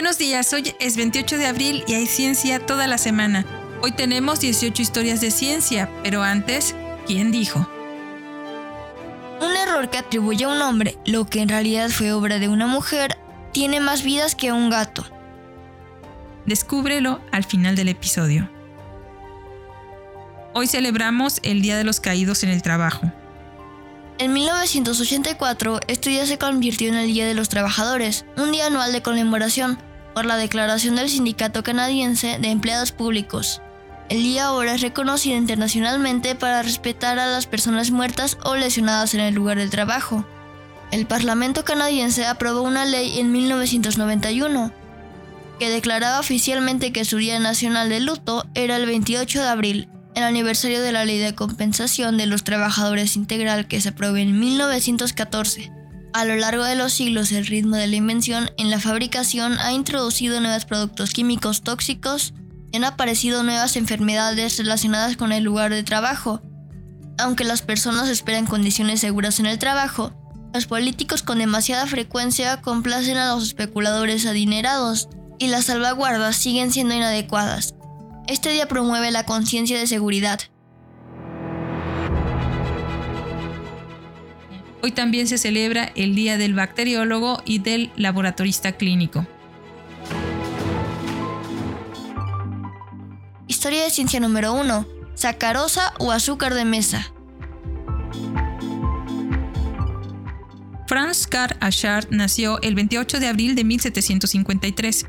Buenos días, hoy es 28 de abril y hay ciencia toda la semana. Hoy tenemos 18 historias de ciencia, pero antes, ¿quién dijo? Un error que atribuye a un hombre, lo que en realidad fue obra de una mujer, tiene más vidas que un gato. Descúbrelo al final del episodio. Hoy celebramos el Día de los Caídos en el Trabajo. En 1984, este día se convirtió en el Día de los Trabajadores, un día anual de conmemoración por la declaración del Sindicato Canadiense de Empleados Públicos. El día ahora es reconocido internacionalmente para respetar a las personas muertas o lesionadas en el lugar del trabajo. El Parlamento canadiense aprobó una ley en 1991 que declaraba oficialmente que su Día Nacional de Luto era el 28 de abril el aniversario de la Ley de Compensación de los Trabajadores Integral que se aprobó en 1914. A lo largo de los siglos, el ritmo de la invención en la fabricación ha introducido nuevos productos químicos tóxicos y han aparecido nuevas enfermedades relacionadas con el lugar de trabajo. Aunque las personas esperan condiciones seguras en el trabajo, los políticos con demasiada frecuencia complacen a los especuladores adinerados y las salvaguardas siguen siendo inadecuadas. Este día promueve la conciencia de seguridad. Hoy también se celebra el Día del Bacteriólogo y del Laboratorista Clínico. Historia de ciencia número 1. Sacarosa o azúcar de mesa. Franz Karl Achard nació el 28 de abril de 1753,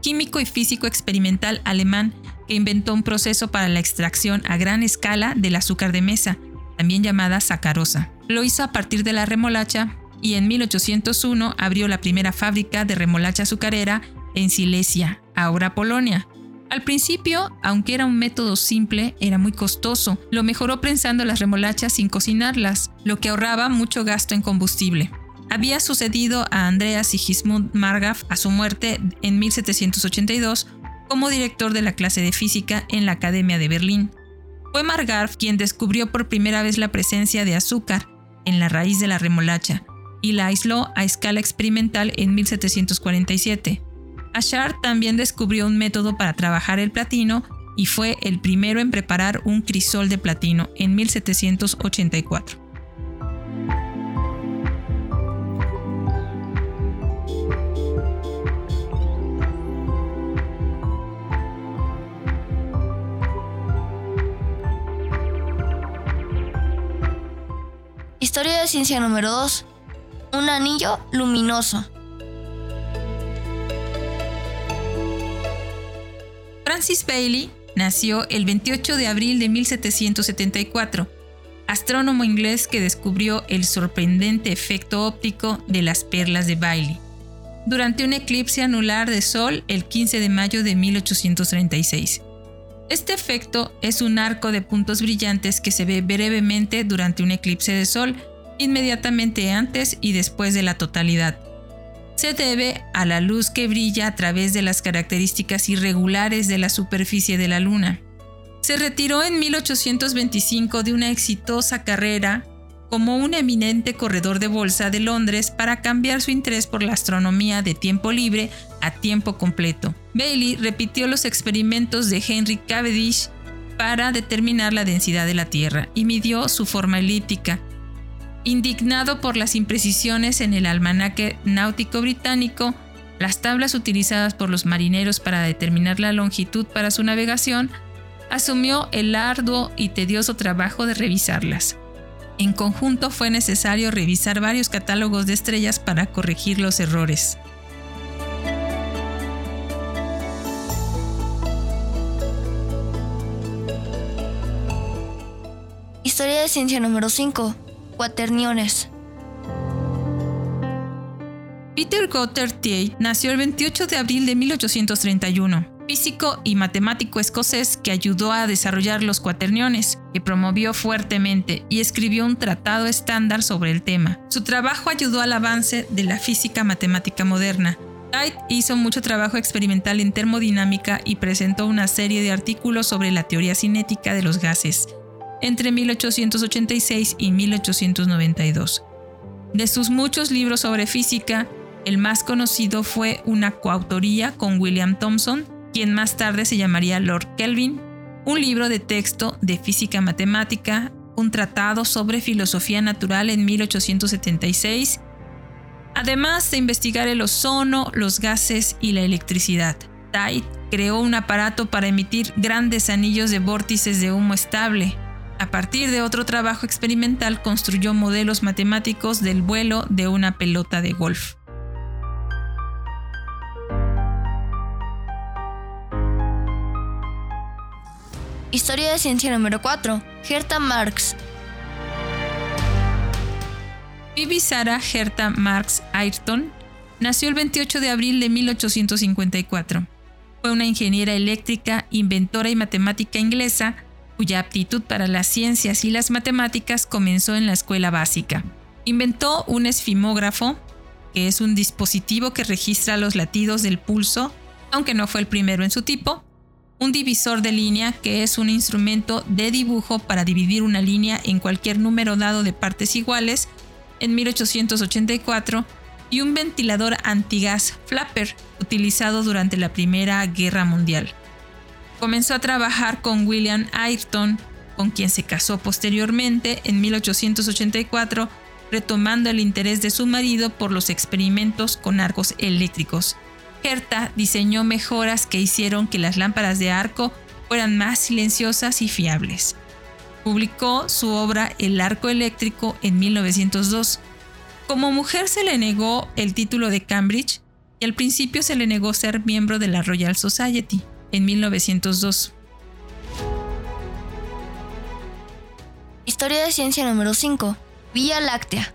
químico y físico experimental alemán que inventó un proceso para la extracción a gran escala del azúcar de mesa, también llamada sacarosa. Lo hizo a partir de la remolacha y en 1801 abrió la primera fábrica de remolacha azucarera en Silesia, ahora Polonia. Al principio, aunque era un método simple, era muy costoso. Lo mejoró prensando las remolachas sin cocinarlas, lo que ahorraba mucho gasto en combustible. Había sucedido a Andreas Sigismund Margraf a su muerte en 1782 como director de la clase de física en la Academia de Berlín. Fue Margarf quien descubrió por primera vez la presencia de azúcar en la raíz de la remolacha y la aisló a escala experimental en 1747. Achard también descubrió un método para trabajar el platino y fue el primero en preparar un crisol de platino en 1784. Historia de ciencia número 2. Un anillo luminoso. Francis Bailey nació el 28 de abril de 1774, astrónomo inglés que descubrió el sorprendente efecto óptico de las perlas de Bailey durante un eclipse anular de Sol el 15 de mayo de 1836. Este efecto es un arco de puntos brillantes que se ve brevemente durante un eclipse de Sol, inmediatamente antes y después de la totalidad. Se debe a la luz que brilla a través de las características irregulares de la superficie de la Luna. Se retiró en 1825 de una exitosa carrera como un eminente corredor de bolsa de Londres para cambiar su interés por la astronomía de tiempo libre a tiempo completo. Bailey repitió los experimentos de Henry Cavendish para determinar la densidad de la Tierra y midió su forma elíptica. Indignado por las imprecisiones en el almanaque náutico británico, las tablas utilizadas por los marineros para determinar la longitud para su navegación, asumió el arduo y tedioso trabajo de revisarlas. En conjunto fue necesario revisar varios catálogos de estrellas para corregir los errores. Ciencia número 5. Cuaterniones. Peter Gotter Tate nació el 28 de abril de 1831 físico y matemático escocés que ayudó a desarrollar los cuaterniones, que promovió fuertemente y escribió un tratado estándar sobre el tema. Su trabajo ayudó al avance de la física matemática moderna. Kite hizo mucho trabajo experimental en termodinámica y presentó una serie de artículos sobre la teoría cinética de los gases entre 1886 y 1892. De sus muchos libros sobre física, El más conocido fue una coautoría con William Thomson, quien más tarde se llamaría Lord Kelvin, un libro de texto de física matemática, un tratado sobre filosofía natural en 1876, además de investigar el ozono, los gases y la electricidad. Tait creó un aparato para emitir grandes anillos de vórtices de humo estable. A partir de otro trabajo experimental construyó modelos matemáticos del vuelo de una pelota de golf. Historia de ciencia número 4. Herta Marx. Phoebe Sarah Herta Marx Ayrton nació el 28 de abril de 1854. Fue una ingeniera eléctrica, inventora y matemática inglesa, cuya aptitud para las ciencias y las matemáticas comenzó en la escuela básica. Inventó un esfimógrafo, que es un dispositivo que registra los latidos del pulso, aunque no fue el primero en su tipo, un divisor de línea, que es un instrumento de dibujo para dividir una línea en cualquier número dado de partes iguales, en 1884, y un ventilador antigas flapper utilizado durante la Primera Guerra Mundial. Comenzó a trabajar con William Ayrton, con quien se casó posteriormente en 1884, retomando el interés de su marido por los experimentos con arcos eléctricos. Herta diseñó mejoras que hicieron que las lámparas de arco fueran más silenciosas y fiables. Publicó su obra El arco eléctrico en 1902. Como mujer se le negó el título de Cambridge y al principio se le negó ser miembro de la Royal Society en 1902. Historia de ciencia número 5. Vía Láctea.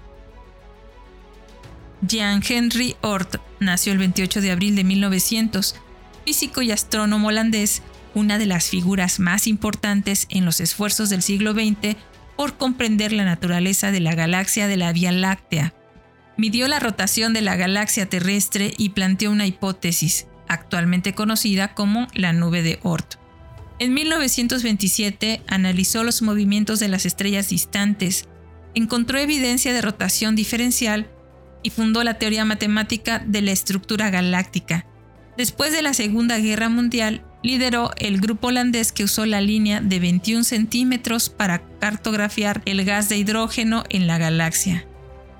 Jean Henry Oort nació el 28 de abril de 1900, físico y astrónomo holandés, una de las figuras más importantes en los esfuerzos del siglo XX por comprender la naturaleza de la galaxia de la Vía Láctea. Midió la rotación de la galaxia terrestre y planteó una hipótesis, actualmente conocida como la nube de Oort. En 1927 analizó los movimientos de las estrellas distantes, encontró evidencia de rotación diferencial y fundó la teoría matemática de la estructura galáctica. Después de la Segunda Guerra Mundial, lideró el grupo holandés que usó la línea de 21 centímetros para cartografiar el gas de hidrógeno en la galaxia.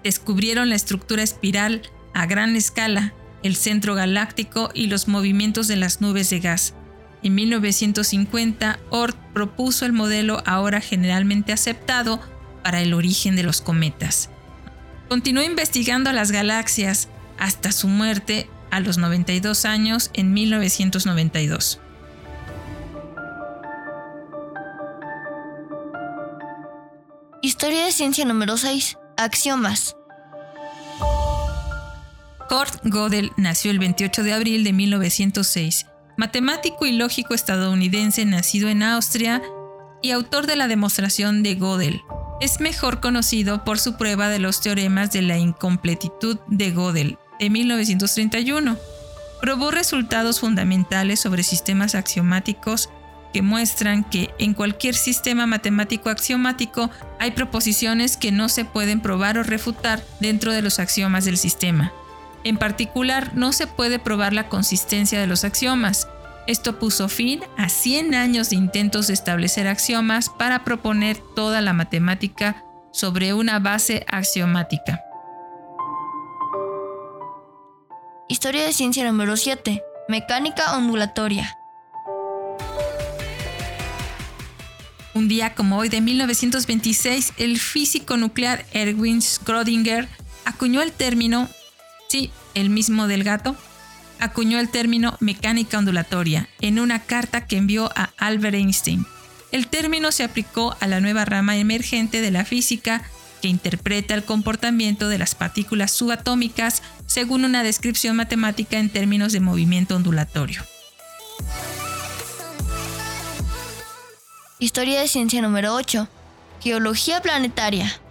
Descubrieron la estructura espiral a gran escala, el centro galáctico y los movimientos de las nubes de gas. En 1950, Oort propuso el modelo ahora generalmente aceptado para el origen de los cometas. Continuó investigando las galaxias hasta su muerte a los 92 años en 1992. Historia de ciencia número 6. Axiomas. Kurt Gödel nació el 28 de abril de 1906, matemático y lógico estadounidense nacido en Austria y autor de la demostración de Gödel, es mejor conocido por su prueba de los teoremas de la incompletitud de Gödel de 1931. Probó resultados fundamentales sobre sistemas axiomáticos que muestran que en cualquier sistema matemático axiomático hay proposiciones que no se pueden probar o refutar dentro de los axiomas del sistema. En particular, no se puede probar la consistencia de los axiomas, esto puso fin a 100 años de intentos de establecer axiomas para proponer toda la matemática sobre una base axiomática. Historia de ciencia número 7. Mecánica ondulatoria. Un día como hoy de 1926, el físico nuclear Erwin Schrödinger acuñó el término, sí, el mismo del gato, acuñó el término mecánica ondulatoria en una carta que envió a Albert Einstein. El término se aplicó a la nueva rama emergente de la física que interpreta el comportamiento de las partículas subatómicas según una descripción matemática en términos de movimiento ondulatorio. Historia de ciencia número 8. Geología planetaria.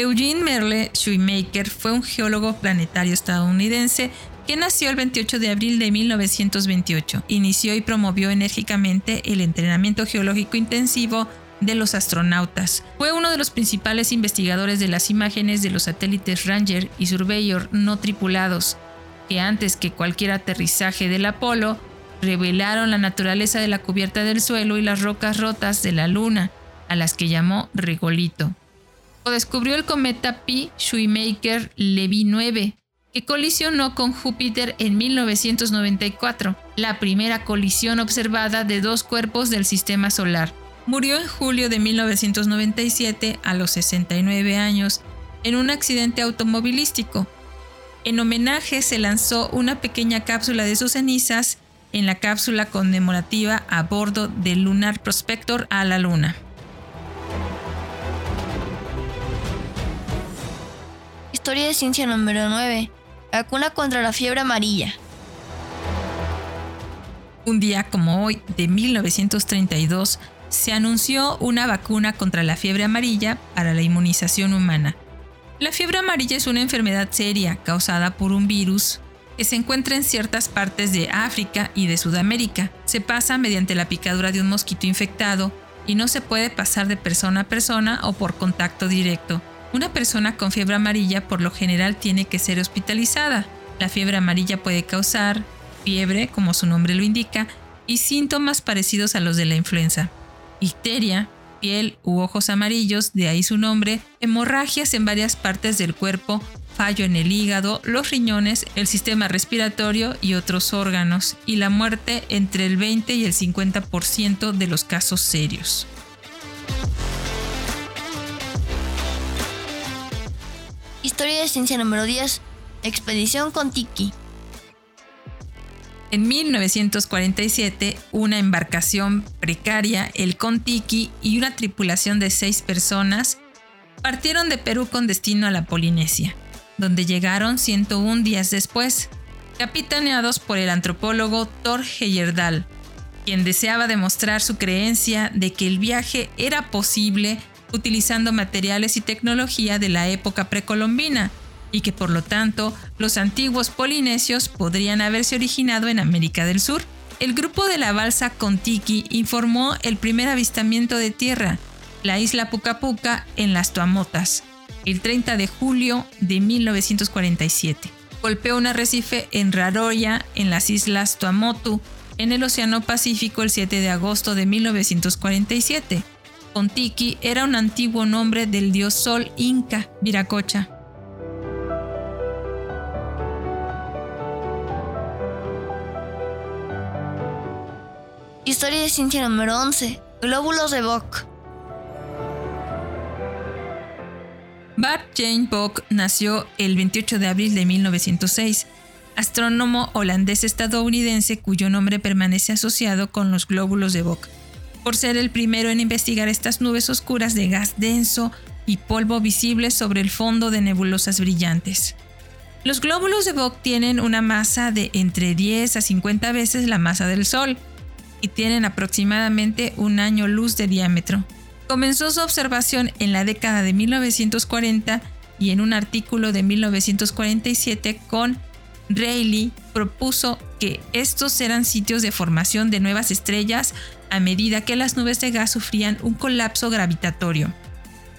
Eugene Merle Shoemaker fue un geólogo planetario estadounidense que nació el 28 de abril de 1928. Inició y promovió enérgicamente el entrenamiento geológico intensivo de los astronautas. Fue uno de los principales investigadores de las imágenes de los satélites Ranger y Surveyor no tripulados, que antes que cualquier aterrizaje del Apolo, revelaron la naturaleza de la cubierta del suelo y las rocas rotas de la Luna, a las que llamó regolito. Descubrió el cometa Pi Shoemaker Levy 9, que colisionó con Júpiter en 1994, la primera colisión observada de dos cuerpos del sistema solar. Murió en julio de 1997 a los 69 años en un accidente automovilístico. En homenaje se lanzó una pequeña cápsula de sus cenizas en la cápsula conmemorativa a bordo del Lunar Prospector a la Luna. Historia de ciencia número 9. Vacuna contra la fiebre amarilla. Un día como hoy, de 1932, se anunció una vacuna contra la fiebre amarilla para la inmunización humana. La fiebre amarilla es una enfermedad seria causada por un virus que se encuentra en ciertas partes de África y de Sudamérica. Se pasa mediante la picadura de un mosquito infectado y no se puede pasar de persona a persona o por contacto directo. Una persona con fiebre amarilla por lo general tiene que ser hospitalizada. La fiebre amarilla puede causar fiebre, como su nombre lo indica, y síntomas parecidos a los de la influenza. Icteria, piel u ojos amarillos, de ahí su nombre, hemorragias en varias partes del cuerpo, fallo en el hígado, los riñones, el sistema respiratorio y otros órganos, y la muerte entre el 20 y el 50% de los casos serios. Historia de ciencia número 10. Expedición con Tiki. En 1947, una embarcación precaria, el Contiki, y una tripulación de seis personas partieron de Perú con destino a la Polinesia, donde llegaron 101 días después, capitaneados por el antropólogo Thor Heyerdahl, quien deseaba demostrar su creencia de que el viaje era posible utilizando materiales y tecnología de la época precolombina, y que por lo tanto los antiguos polinesios podrían haberse originado en América del Sur. El grupo de la balsa Contiki informó el primer avistamiento de tierra, la isla Puca Puca en las Tuamotas, el 30 de julio de 1947. Golpeó un arrecife en Raroya, en las islas Tuamotu, en el Océano Pacífico el 7 de agosto de 1947. Contiki era un antiguo nombre del dios sol inca, Viracocha. Historia de ciencia número 11. Glóbulos de Bock. Bart Jane Bock nació el 28 de abril de 1906, astrónomo holandés-estadounidense cuyo nombre permanece asociado con los glóbulos de Bock por ser el primero en investigar estas nubes oscuras de gas denso y polvo visible sobre el fondo de nebulosas brillantes. Los glóbulos de Bock tienen una masa de entre 10 a 50 veces la masa del Sol y tienen aproximadamente un año luz de diámetro. Comenzó su observación en la década de 1940 y en un artículo de 1947 con Rayleigh propuso que estos eran sitios de formación de nuevas estrellas a medida que las nubes de gas sufrían un colapso gravitatorio.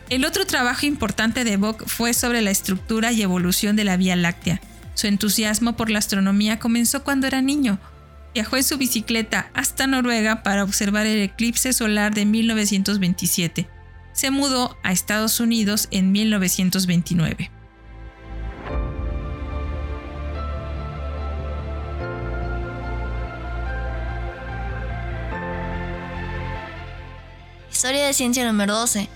El otro trabajo importante de Bock fue sobre la estructura y evolución de la Vía Láctea. Su entusiasmo por la astronomía comenzó cuando era niño. Viajó en su bicicleta hasta Noruega para observar el eclipse solar de 1927. Se mudó a Estados Unidos en 1929. Historia de ciencia número 12.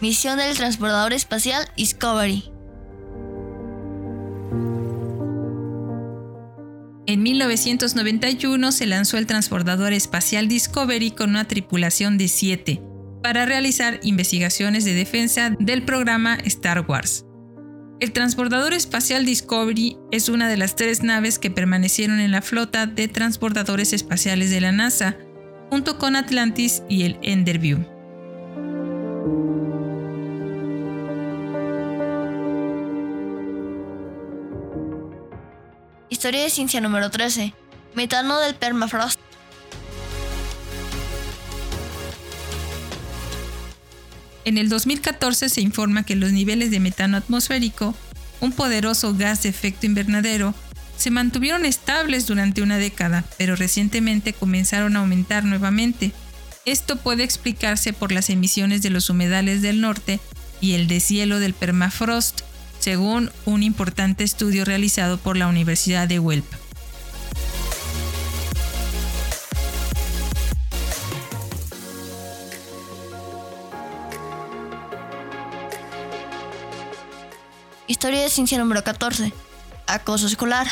Misión del transportador espacial Discovery. En 1991 se lanzó el transportador espacial Discovery con una tripulación de 7 para realizar investigaciones de defensa del programa Star Wars. El transportador espacial Discovery es una de las tres naves que permanecieron en la flota de transportadores espaciales de la NASA, junto con Atlantis y el Enderview. Historia de ciencia número 13. Metano del permafrost. En el 2014 se informa que los niveles de metano atmosférico, un poderoso gas de efecto invernadero, se mantuvieron estables durante una década, pero recientemente comenzaron a aumentar nuevamente. Esto puede explicarse por las emisiones de los humedales del norte y el deshielo del permafrost, según un importante estudio realizado por la Universidad de Huelva. Historia de ciencia número 14. Acoso escolar.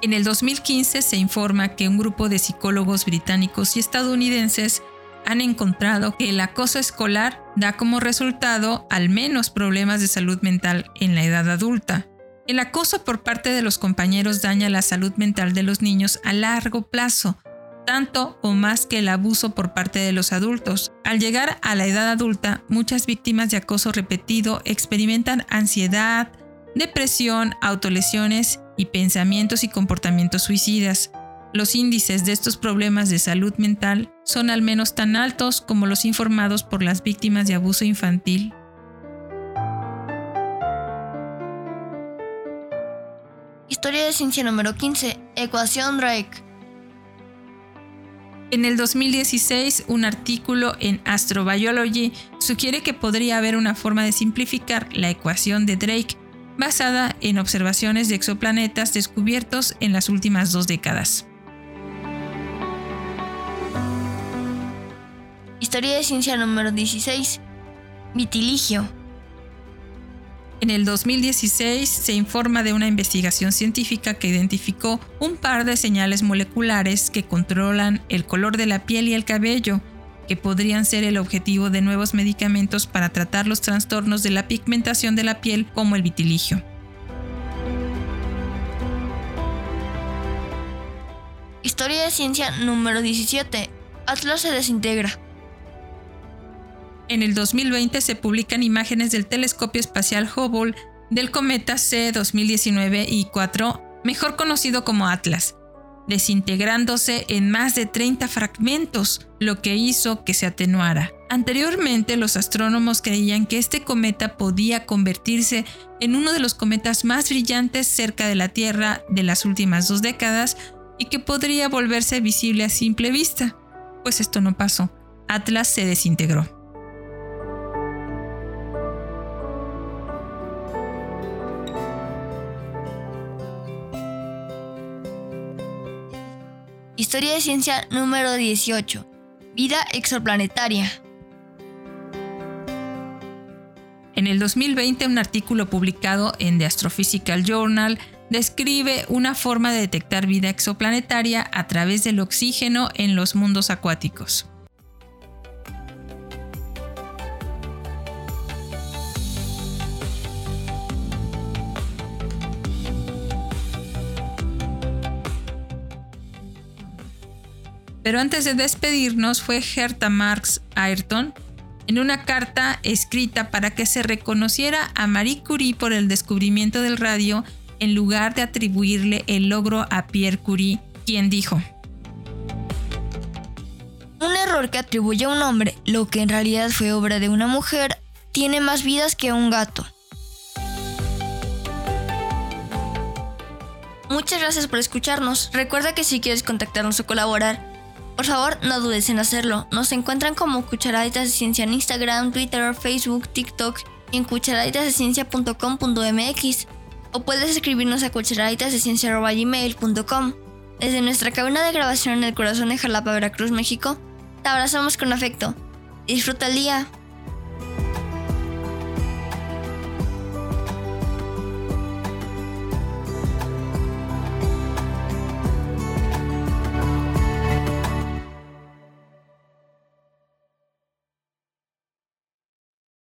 En el 2015 se informa que un grupo de psicólogos británicos y estadounidenses han encontrado que el acoso escolar da como resultado al menos problemas de salud mental en la edad adulta. El acoso por parte de los compañeros daña la salud mental de los niños a largo plazo, tanto o más que el abuso por parte de los adultos. Al llegar a la edad adulta, muchas víctimas de acoso repetido experimentan ansiedad, depresión, autolesiones y pensamientos y comportamientos suicidas. Los índices de estos problemas de salud mental son al menos tan altos como los informados por las víctimas de abuso infantil. Historia de ciencia número 15. Ecuación Drake. En el 2016, un artículo en Astrobiology sugiere que podría haber una forma de simplificar la ecuación de Drake basada en observaciones de exoplanetas descubiertos en las últimas dos décadas. Historia de ciencia número 16. Vitiligio. En el 2016 se informa de una investigación científica que identificó un par de señales moleculares que controlan el color de la piel y el cabello, que podrían ser el objetivo de nuevos medicamentos para tratar los trastornos de la pigmentación de la piel como el vitiligio. Historia de ciencia número 17. Atlas se desintegra. En el 2020 se publican imágenes del telescopio espacial Hubble del cometa C 2019 y 4, mejor conocido como Atlas, desintegrándose en más de 30 fragmentos, lo que hizo que se atenuara. Anteriormente los astrónomos creían que este cometa podía convertirse en uno de los cometas más brillantes cerca de la Tierra de las últimas dos décadas y que podría volverse visible a simple vista. Pues esto no pasó. Atlas se desintegró. Historia de ciencia número 18. Vida exoplanetaria. En el 2020, un artículo publicado en The Astrophysical Journal describe una forma de detectar vida exoplanetaria a través del oxígeno en los mundos acuáticos. Pero antes de despedirnos fue Herta Marx Ayrton en una carta escrita para que se reconociera a Marie Curie por el descubrimiento del radio en lugar de atribuirle el logro a Pierre Curie, quien dijo, Un error que atribuye a un hombre lo que en realidad fue obra de una mujer tiene más vidas que un gato. Muchas gracias por escucharnos. Recuerda que si quieres contactarnos o colaborar, por favor, no dudes en hacerlo. Nos encuentran como Cucharaditas de Ciencia en Instagram, Twitter, Facebook, TikTok y en cucharaditasdeciencia.com.mx o puedes escribirnos a cucharaditasdeciencia.gmail.com. Desde nuestra cabina de grabación en el corazón de Jalapa, Veracruz, México, te abrazamos con afecto. Disfruta el día.